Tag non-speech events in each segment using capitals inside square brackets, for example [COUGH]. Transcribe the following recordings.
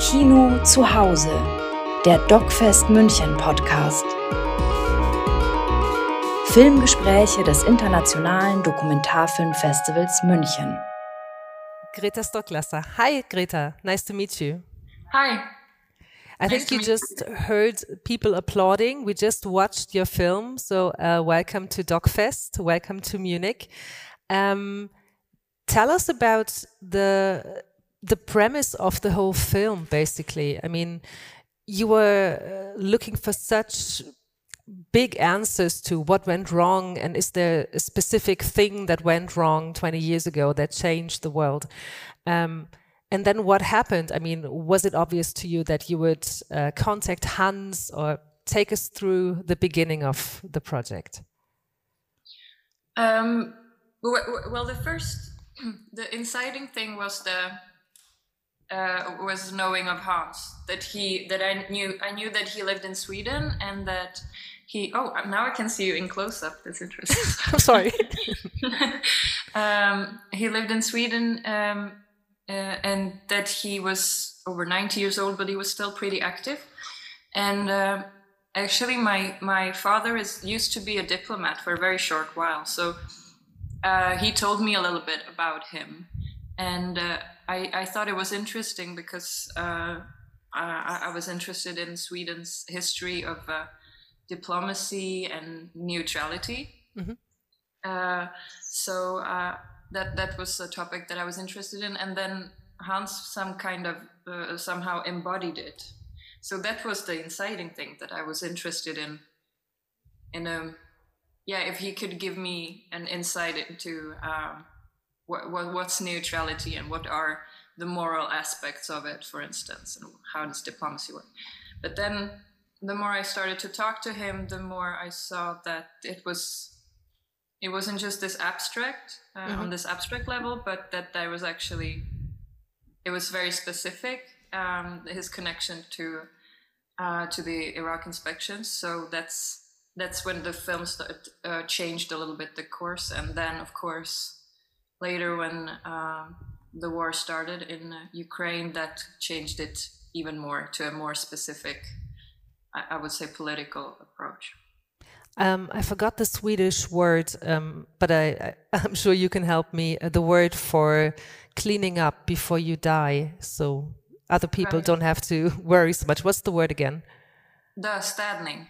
Kino zu Hause, der DocFest München Podcast. Filmgespräche des Internationalen Dokumentarfilmfestivals München. Greta Stocklasser. Hi, Greta. Nice to meet you. Hi. I nice think you just you. heard people applauding. We just watched your film. So, uh, welcome to DocFest. Welcome to Munich. Um, tell us about the the premise of the whole film basically. I mean you were uh, looking for such big answers to what went wrong and is there a specific thing that went wrong 20 years ago that changed the world? Um, and then what happened? I mean was it obvious to you that you would uh, contact hans or take us through the beginning of the project? Um, well the first [CLEARS THROAT] the inciting thing was the uh, was knowing of Hans that he that I knew I knew that he lived in Sweden and that he oh now I can see you in close up that's interesting. [LAUGHS] I'm sorry. [LAUGHS] Um, he lived in Sweden um, uh, and that he was over 90 years old but he was still pretty active. And uh, actually my my father is used to be a diplomat for a very short while. So uh, he told me a little bit about him and uh, I, I thought it was interesting because uh, I, I, was interested in Sweden's history of uh, diplomacy and neutrality. Mm-hmm. Uh, so uh, that that was a topic that I was interested in, and then Hans some kind of uh, somehow embodied it. So that was the inciting thing that I was interested in. In a yeah, if he could give me an insight into um, what, what, what's neutrality and what are the moral aspects of it, for instance, and how does diplomacy work. But then the more I started to talk to him, the more I saw that it was it wasn't just this abstract uh, mm-hmm. on this abstract level, but that there was actually it was very specific. Um, his connection to uh, to the Iraq inspections. So that's that's when the film started, uh, changed a little bit the course, and then of course later when um, the war started in uh, Ukraine, that changed it even more to a more specific, I, I would say, political approach. Um, I forgot the Swedish word, um, but I, am [LAUGHS] sure you can help me. Uh, the word for cleaning up before you die, so other people right. don't have to [LAUGHS] worry so much. What's the word again? Döstädning.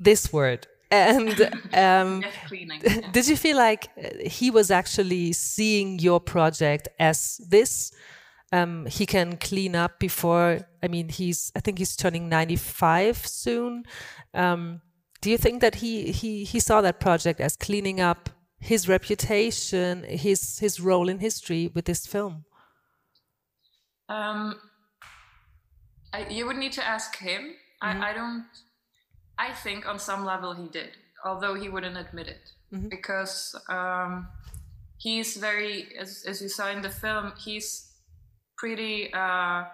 This word and um, [LAUGHS] did you feel like uh, he was actually seeing your project as this um, he can clean up before i mean he's i think he's turning 95 soon um, do you think that he he he saw that project as cleaning up his reputation his his role in history with this film um, I, you would need to ask him mm -hmm. I, mm-hmm. I don't I think on some level he did, although he wouldn't admit it, mm-hmm. because um, he's very, as, as you saw in the film, he's pretty, uh,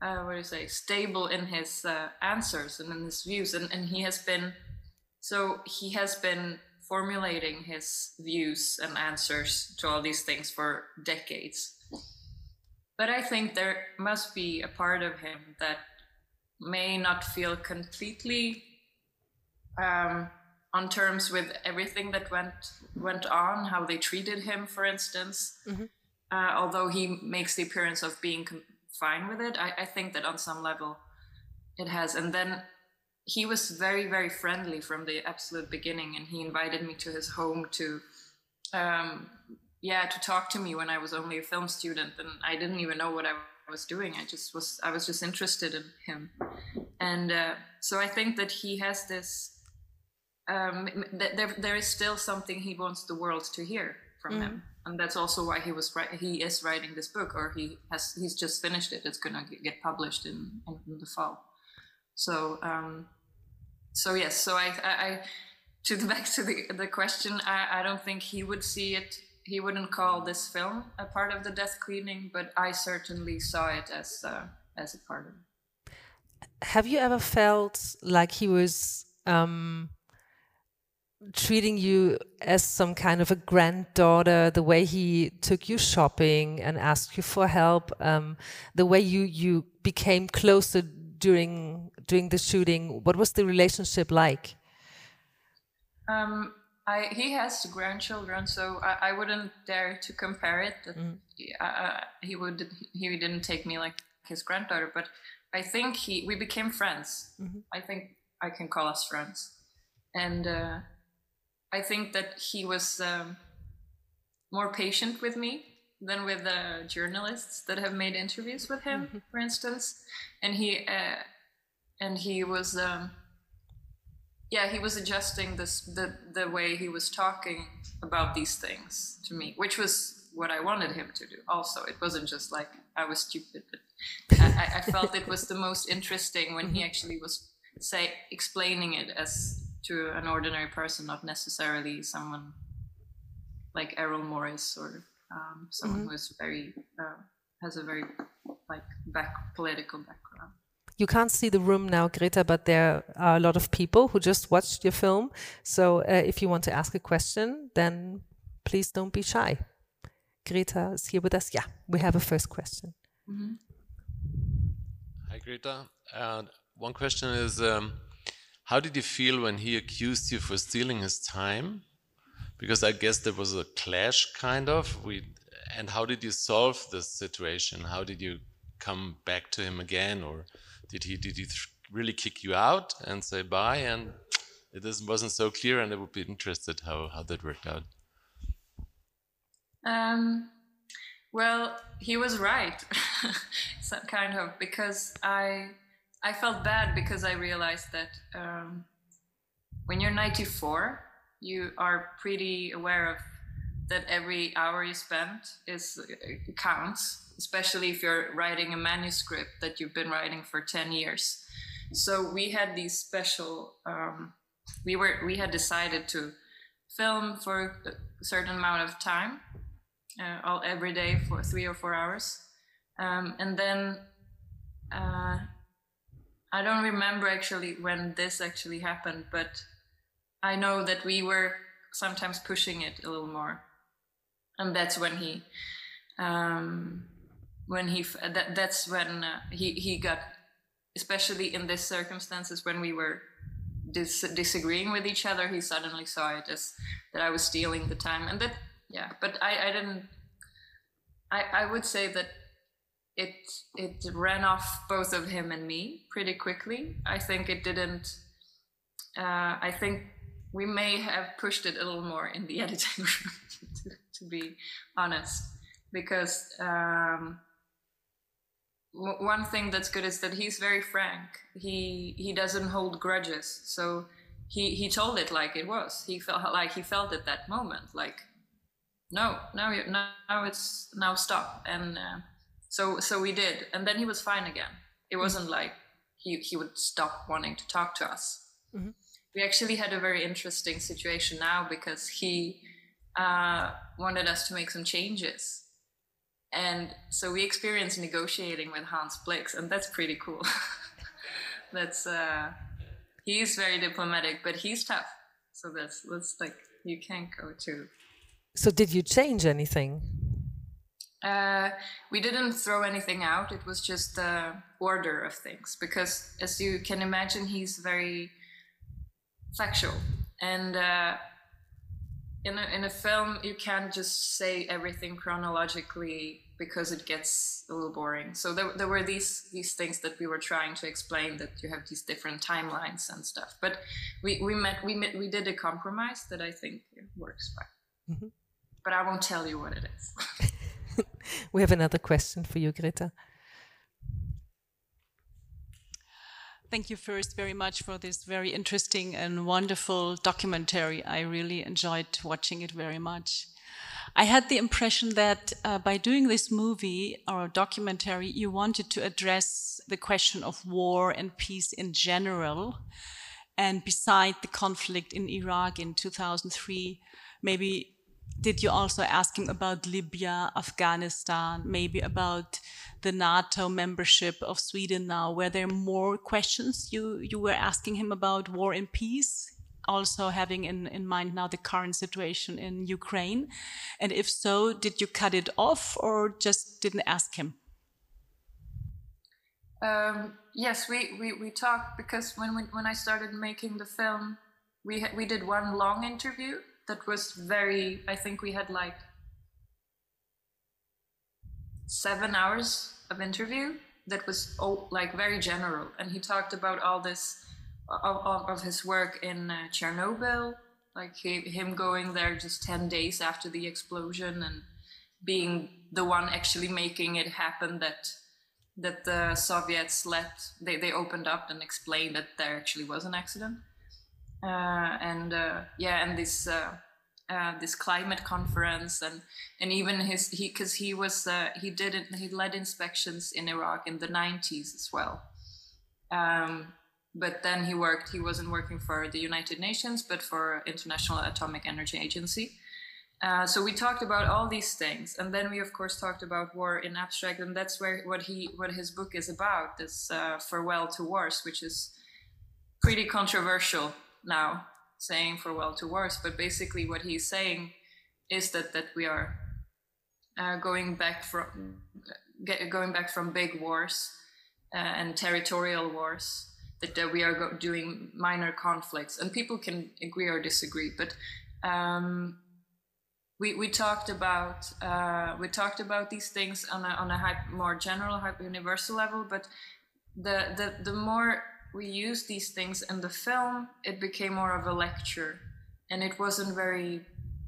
uh, what do you say, stable in his uh, answers and in his views, and, and he has been, so he has been formulating his views and answers to all these things for decades. But I think there must be a part of him that may not feel completely um, on terms with everything that went went on, how they treated him, for instance. Mm-hmm. Uh, although he makes the appearance of being com- fine with it, I, I, think that on some level it has. And then he was very, very friendly from the absolute beginning, and he invited me to his home to, um, yeah, to talk to me when I was only a film student, and I didn't even know what I was doing. I just was, I was just interested in him, and uh, so I think that he has this um, there, there is still something he wants the world to hear from mm. him and that's also why he was he is writing this book or he has he's just finished it. It's gonna get published in, in the fall. So um, so yes so I, I, I to the [LAUGHS] back to the, the question I, I don't think he would see it he wouldn't call this film a part of the death cleaning but I certainly saw it as uh, as a part of it. Have you ever felt like he was um treating you as some kind of a granddaughter, the way he took you shopping and asked you for help, um, the way you you became closer during during the shooting. What was the relationship like? Um, I, he has grandchildren, so I, I, wouldn't dare to compare it. Mm. Uh, he would he didn't take me like his granddaughter, but I think he we became friends. Mm-hmm. I think I can call us friends, and uh, I think that he was um, more patient with me than with the journalists that have made interviews with him, mm-hmm. for instance. And he uh, and he was um, yeah he was adjusting this the the way he was talking about these things to me, which was what I wanted him to do. Also, it wasn't just like I was stupid, but I, I felt it was the most interesting when he mm-hmm. actually was say explaining it as to an ordinary person, not necessarily someone like Errol Morris or um, someone mm-hmm. who is very uh, has a very like back political background. You can't see the room now, Greta, but there are a lot of people who just watched your film. So uh, if you want to ask a question, then please don't be shy. Greta is here with us. Yeah, we have a first question. Mm-hmm. Hi, Greta. Uh, one question is um, How did you feel when he accused you for stealing his time? Because I guess there was a clash, kind of. We, and how did you solve this situation? How did you come back to him again, or did he did he really kick you out and say bye? And it wasn't so clear, and I would be interested how how that worked out. Um, well, he was right, [LAUGHS] some kind of, because I I felt bad because I realized that um, when you're 94, you are pretty aware of that every hour you spend is counts, especially if you're writing a manuscript that you've been writing for 10 years. So we had these special. Um, we were we had decided to film for a certain amount of time uh, all every day for three or four hours, um, and then uh, I don't remember actually when this actually happened, but I know that we were sometimes pushing it a little more, and that's when he. Um, when he that, that's when uh, he he got especially in these circumstances when we were dis- disagreeing with each other he suddenly saw it as that i was stealing the time and that yeah but i i didn't i i would say that it it ran off both of him and me pretty quickly. I think it didn't uh, i think we may have pushed it a little more in the [LAUGHS] editing room to, to, be honest because um, one thing that's good is that he's very frank. He he doesn't hold grudges. So he he told it like it was. He felt like he felt at that moment like no, now you now it's now stop. And uh, so so we did, and then he was fine again. It mm-hmm. wasn't mm-hmm. like he he would stop wanting to talk to us. Mm-hmm. We actually had a very interesting situation now because he uh, wanted us to make some changes. And so we experienced negotiating with Hans Blix, and that's pretty cool. [LAUGHS] that's uh, he's very diplomatic, but he's tough. So that's that's like you can't go to so, did you change anything? Uh, we didn't throw anything out. It was just the order of things because, as you can imagine, he's very factual. And uh, in, a, in a film, you can't just say everything chronologically because it gets a little boring. So there, there were these these things that we were trying to explain that you have these different timelines and stuff. But we we met we met, we did a compromise that I think works fine. Mm-hmm but I won't tell you what it is. [LAUGHS] [LAUGHS] we have another question for you, Greta. Thank you first very much for this very interesting and wonderful documentary. I really enjoyed watching it very much. I had the impression that uh, by doing this movie or documentary, you wanted to address the question of war and peace in general. And beside the conflict in Iraq in 2003, maybe did you also ask him about Libya, Afghanistan, maybe about the NATO membership of Sweden now? Were there more questions you, you were asking him about war and peace? also having in, in mind now the current situation in Ukraine? And if so, did you cut it off or just didn't ask him? Um, yes, we, we, we talked because when, we, when I started making the film, we, we did one long interview that was very, I think we had like seven hours of interview that was all, like very general. And he talked about all this of, of his work in uh, Chernobyl, like he, him going there just 10 days after the explosion and being the one actually making it happen that that the Soviets let they, they opened up and explained that there actually was an accident. Uh, and uh, yeah, and this uh, uh this climate conference and and even his he because he was uh, he did it, he led inspections in Iraq in the 90s as well. Um, but then he worked he wasn't working for the United Nations but for International Atomic Energy Agency uh, so we talked about all these things, and then we of course talked about war in abstract, and that's where what he what his book is about. This farewell to wars, which is pretty controversial now, saying farewell to wars. But basically, what he's saying is that that we are uh, going back from get, going back from big wars uh, and territorial wars. That, that we are go- doing minor conflicts, and people can agree or disagree, but. Um, we, we talked about uh, we talked about these things on a, on a high, more general, high, universal level. But the, the the more we used these things in the film, it became more of a lecture, and it wasn't very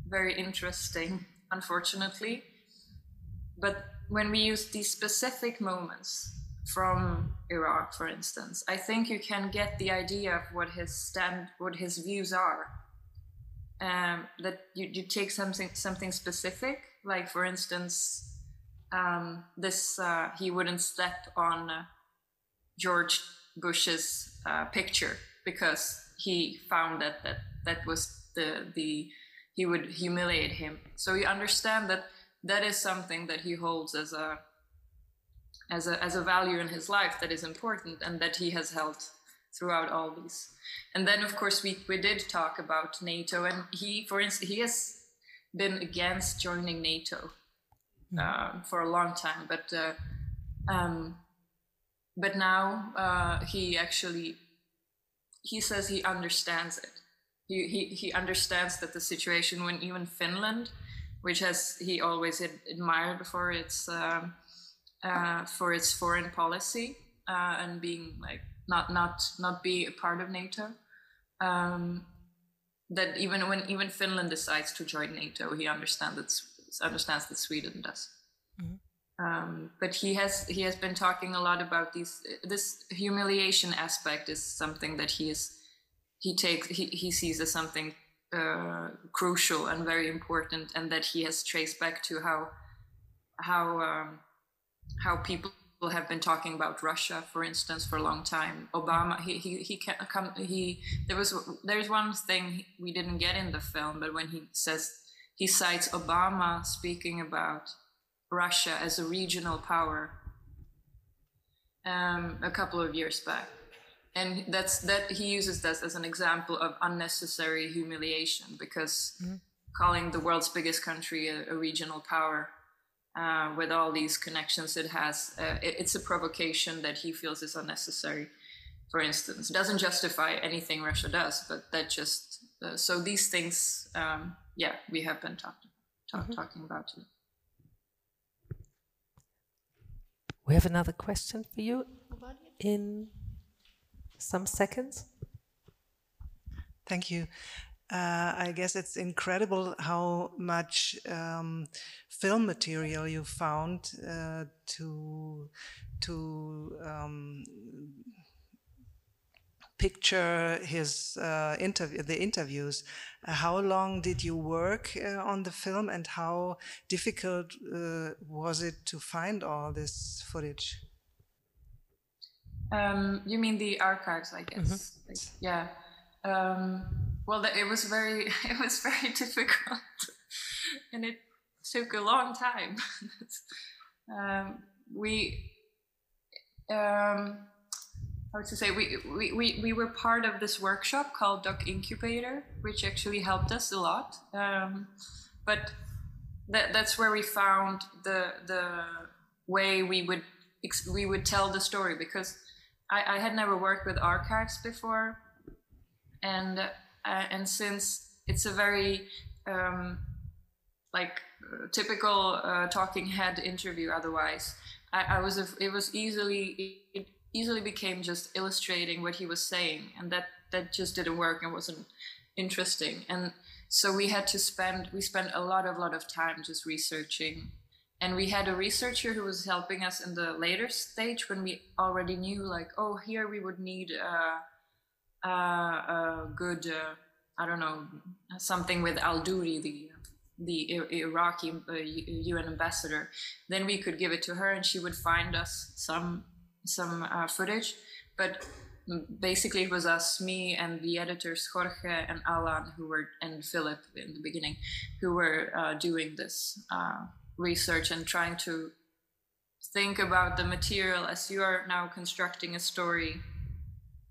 very interesting, [LAUGHS] unfortunately. But when we use these specific moments from Iraq, for instance, I think you can get the idea of what his stand, what his views are um, that you, you take something something specific like for instance um, this uh, he wouldn't step on uh, george bush's uh, picture because he found that that that was the the he would humiliate him so you understand that that is something that he holds as a as a as a value in his life that is important and that he has held throughout all these. And then, of course, we, we did talk about NATO, and he, for instance, he has been against joining NATO uh, for a long time, but uh, um, but now uh, he actually he says he understands it. He, he he understands that the situation when even Finland, which has he always admired for its um, uh, for its foreign policy uh, and being like not not not be a part of NATO. Um, that even when even Finland decides to join NATO, he understands that understands that Sweden does. Mm-hmm. Um, but he has he has been talking a lot about these this humiliation aspect is something that he is he takes he, he sees as something uh, crucial and very important and that he has traced back to how how um, how people have been talking about Russia, for instance, for a long time. Obama, he he he can come. He there was there's one thing we didn't get in the film, but when he says he cites Obama speaking about Russia as a regional power um, a couple of years back, and that's that he uses that as an example of unnecessary humiliation because mm-hmm. calling the world's biggest country a, a regional power uh, with all these connections it has, uh, it, it's a provocation that he feels is unnecessary. For instance, it doesn't justify anything Russia does, but that just uh, so these things, um, yeah, we have been talk, talk, mm-hmm. talking about too. We have another question for you in some seconds. Thank you. Uh, I guess it's incredible how much um, film material you found uh, to to um, picture his uh, interview, the interviews. Uh, how long did you work uh, on the film, and how difficult uh, was it to find all this footage? Um, you mean the archives, I guess? Mm -hmm. like, yeah. Um, well, it was very [LAUGHS] it was very [LAUGHS] difficult, and it took a long time. [LAUGHS] um, we um, how to say we, we, we, we were part of this workshop called dok.incubator which actually helped us a lot. Um, but that, that's where we found the the way we would we would tell the story because I, I had never worked with archives before. And uh, and since it's a very um, like typical uh, talking head interview otherwise I, I was it was easily easily became just illustrating what he was saying and that that just didn't work and wasn't interesting. And so we had to spend we spent a lot of lot of time just researching. And we had a researcher who was helping us in the later stage when we already knew like oh here we would need uh, uh, a good uh, i don't know something with al-Douri the the iraqi un uh, ambassador. Then we could give it to her and she would find us some some uh, footage but basically it was us, me and the editors Jorge and Alan who were and Philip in the beginning, who were uh, doing this uh, research and trying to think about the material as you are now constructing a story,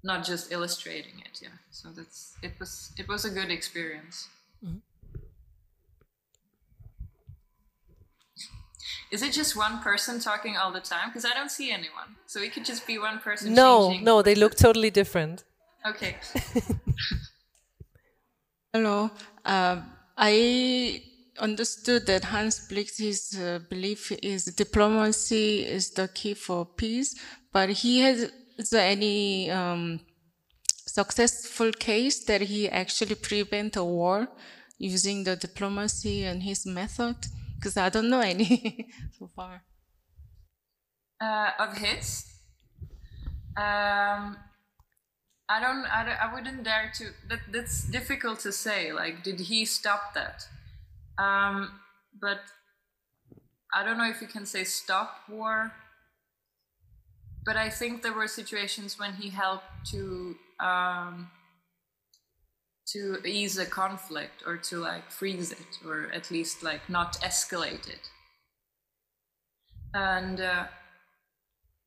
not just illustrating it. Yeah, so that's it was it was a good experience. Mm-hmm. Is it just one person talking all the time? Because I don't see anyone. So it could just be one person. No, no, they look totally different. Okay. [LAUGHS] Hello. Uh, I understood that Hans Blix's uh, belief is diplomacy is the key for peace, but he has any um, successful case that he actually prevent a war using the diplomacy and his method because I don't know any [LAUGHS] so far. Uh, of his, um, I don't, I I wouldn't dare to. That that's difficult to say. Like, did he stop that? Um, but I don't know if you can say stop war. But I think there were situations when he helped to um, to ease a conflict or to like freeze it or at least like not escalate it. And uh,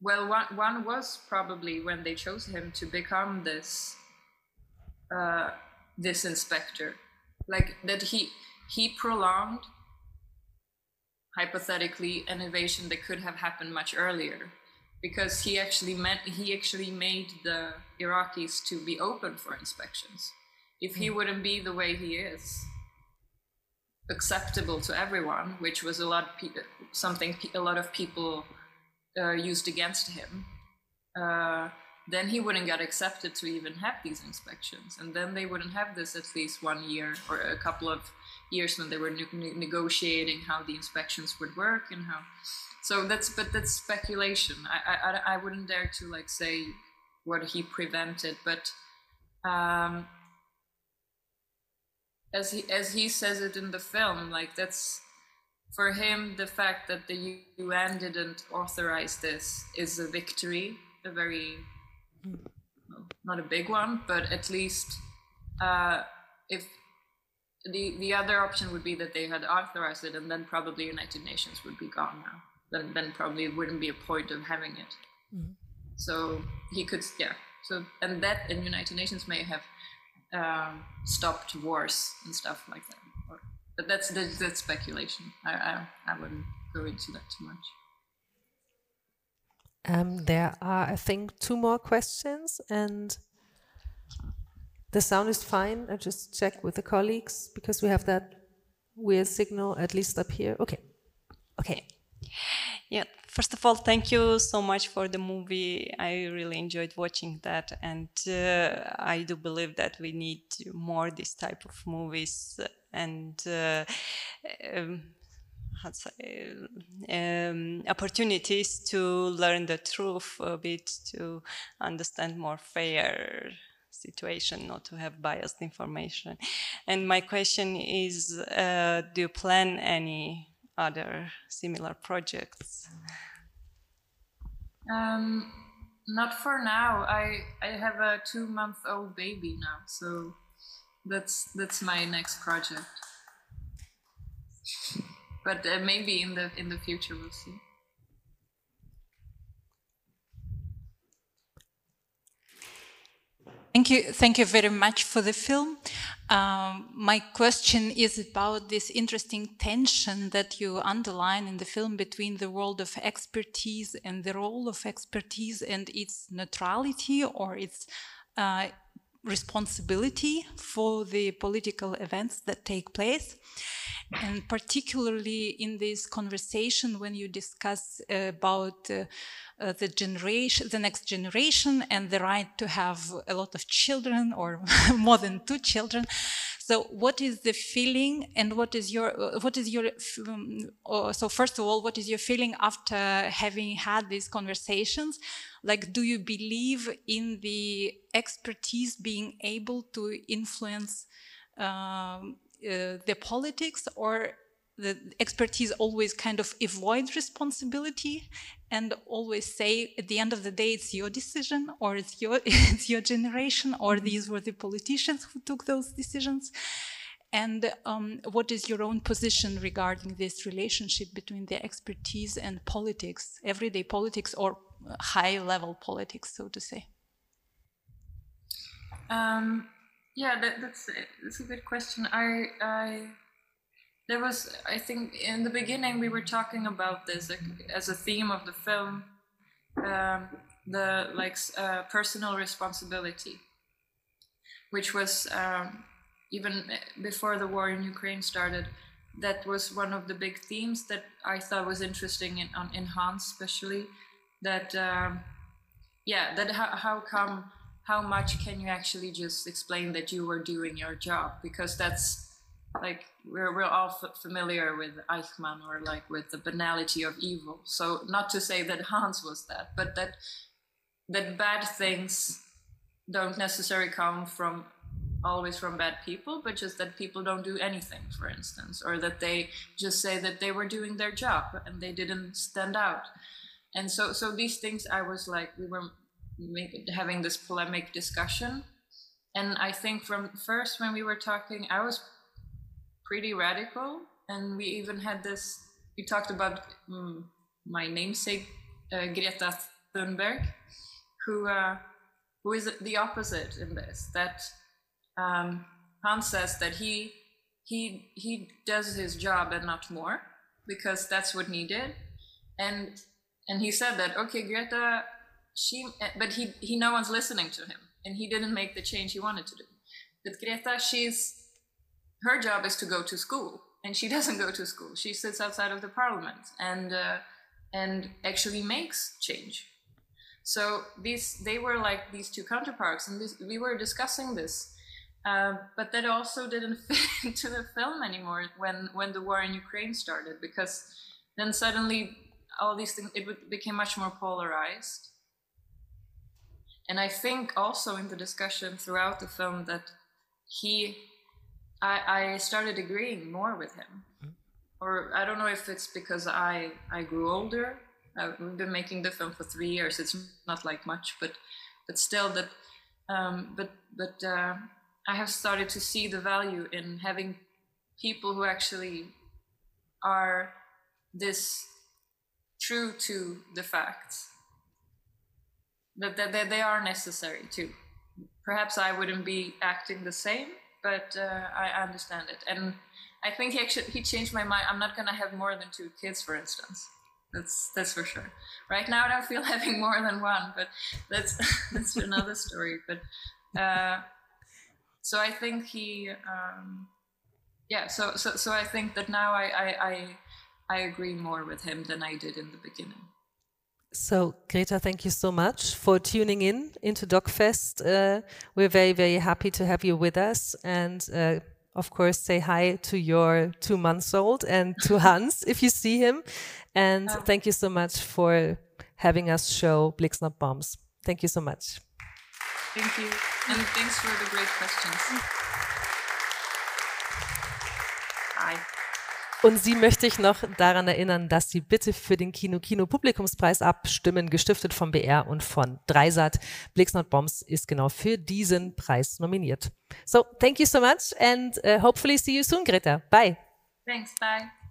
well one, one was probably when they chose him to become this uh, this inspector. Like that he he prolonged hypothetically an invasion that could have happened much earlier. Because he actually meant he actually made the iraqis to be open for inspections if he wouldn't be the way he is acceptable to everyone which was a lot of pe- something a lot of people uh, used against him uh, then he wouldn't get accepted to even have these inspections. And then they wouldn't have this at least one year or a couple of years when they were ne- negotiating how the inspections would work and how so that's but that's speculation. I, I i wouldn't dare to like say what he prevented but um as he as he says it in the film like that's for him the fact that the UN didn't authorize this is a victory a very well, not a big one but at least uh, if the the other option would be that they had authorized it and then probably United Nations would be gone now. Then then probably it wouldn't be a point of having it. Mm-hmm. so he could yeah. So and that in United Nations may have um, stopped wars and stuff like that. But that's, that's, that's speculation. I, I, I wouldn't go into that too much. Um, there are, I think, two more questions, and the sound is fine. I just check with the colleagues because we have that weird signal, at least up here. Okay. Okay. Yeah, first of all, thank you so much for the movie. I really enjoyed watching that, and uh, I do believe that we need more this type of movies and uh, um, um, opportunities to learn the truth a bit, to understand more fair situation, not to have biased information. And my question is, uh, do you plan any other similar projects? Um, not for now. I I have a two month old baby now, so that's that's my next project. But uh, maybe in the in the future we'll see. Thank you, thank you very much for the film. Um, my question is about this interesting tension that you underline in the film between the world of expertise and the role of expertise and its neutrality or its uh, responsibility for the political events that take place. And particularly in this conversation, when you discuss uh, about uh, uh, the generation, the next generation, and the right to have a lot of children or [LAUGHS] more than two children. So, what is the feeling, and what is your what is your um, so first of all, what is your feeling after having had these conversations? Like, do you believe in the expertise being able to influence um, uh, the politics, or the expertise always kind of avoid responsibility and always say at the end of the day it's your decision or it's your [LAUGHS] it's your generation or mm-hmm. these were the politicians who took those decisions and um, what is your own position regarding this relationship between the expertise and politics everyday politics or high level politics so to say? Um, yeah that, that's that's a good question. I i there was i think in the beginning we were talking about this like, as a theme of the film um, the like uh, personal responsibility which was um, even before the war in ukraine started that was one of the big themes that i thought was interesting in, in hans especially that um, yeah that how, how come how much can you actually just explain that you were doing your job because that's like we're, we're all f- familiar with Eichmann or like with the banality of evil. So not to say that [LAUGHS] Hans was that, but that that bad things don't necessarily come from always from bad people, but just that people don't do anything, for instance, or that they just say that they were doing their job and they didn't stand out. And so, so these things, I was like, we were having this polemic discussion, and I think from first when we were talking, I was pretty radical. And we even had this, we talked about um, my namesake, uh, Greta Thunberg, who, uh, who is the opposite in this, that um, Hans says that he, he, he does his job and not more, because that's what he did. And, and he said that, okay, Greta, she, but he, he, no one's listening to him and he didn't make the change he wanted to do. But Greta, she's her job is to go to school, and she [LAUGHS] doesn't go to school. She sits outside of the parliament and uh, and actually makes change. So these they were like these two counterparts, and this, we were discussing this. Uh, but that also didn't [LAUGHS] fit into the film anymore when when the war in Ukraine started, because then suddenly all these things it became much more polarized. And I think also in the discussion throughout the film that he I, I started agreeing more with him. Mm. Or I don't know if it's because I, I grew older. I've been making the film for three years. It's not like much, but but still that. Um, but but uh, I have started to see the value in having people who actually are this true to the facts. That, they are necessary too. Perhaps I wouldn't be acting the same, but uh, I understand it, and I think he actually he changed my mind. I'm not gonna have more than two kids, for instance. That's that's for sure. Right now, I don't feel [LAUGHS] having more than one, but that's [LAUGHS] that's another story. But uh, so I think he, um, yeah. So so so I think that now I I I, I agree more with him than I did in the beginning. So, Greta, thank you so much for tuning in into DocFest. Uh, we're very, very happy to have you with us. And uh, of course, say hi to your two months old and to [LAUGHS] Hans if you see him. And thank you so much for having us show Not Bombs. Thank you so much. Thank you. And thanks for the great questions. Hi. Und Sie möchte ich noch daran erinnern, dass Sie bitte für den Kino Kino Publikumspreis abstimmen, gestiftet vom BR und von Dreisat. Blix Not Bombs ist genau für diesen Preis nominiert. So, thank you so much and uh, hopefully see you soon, Greta. Bye. Thanks, bye.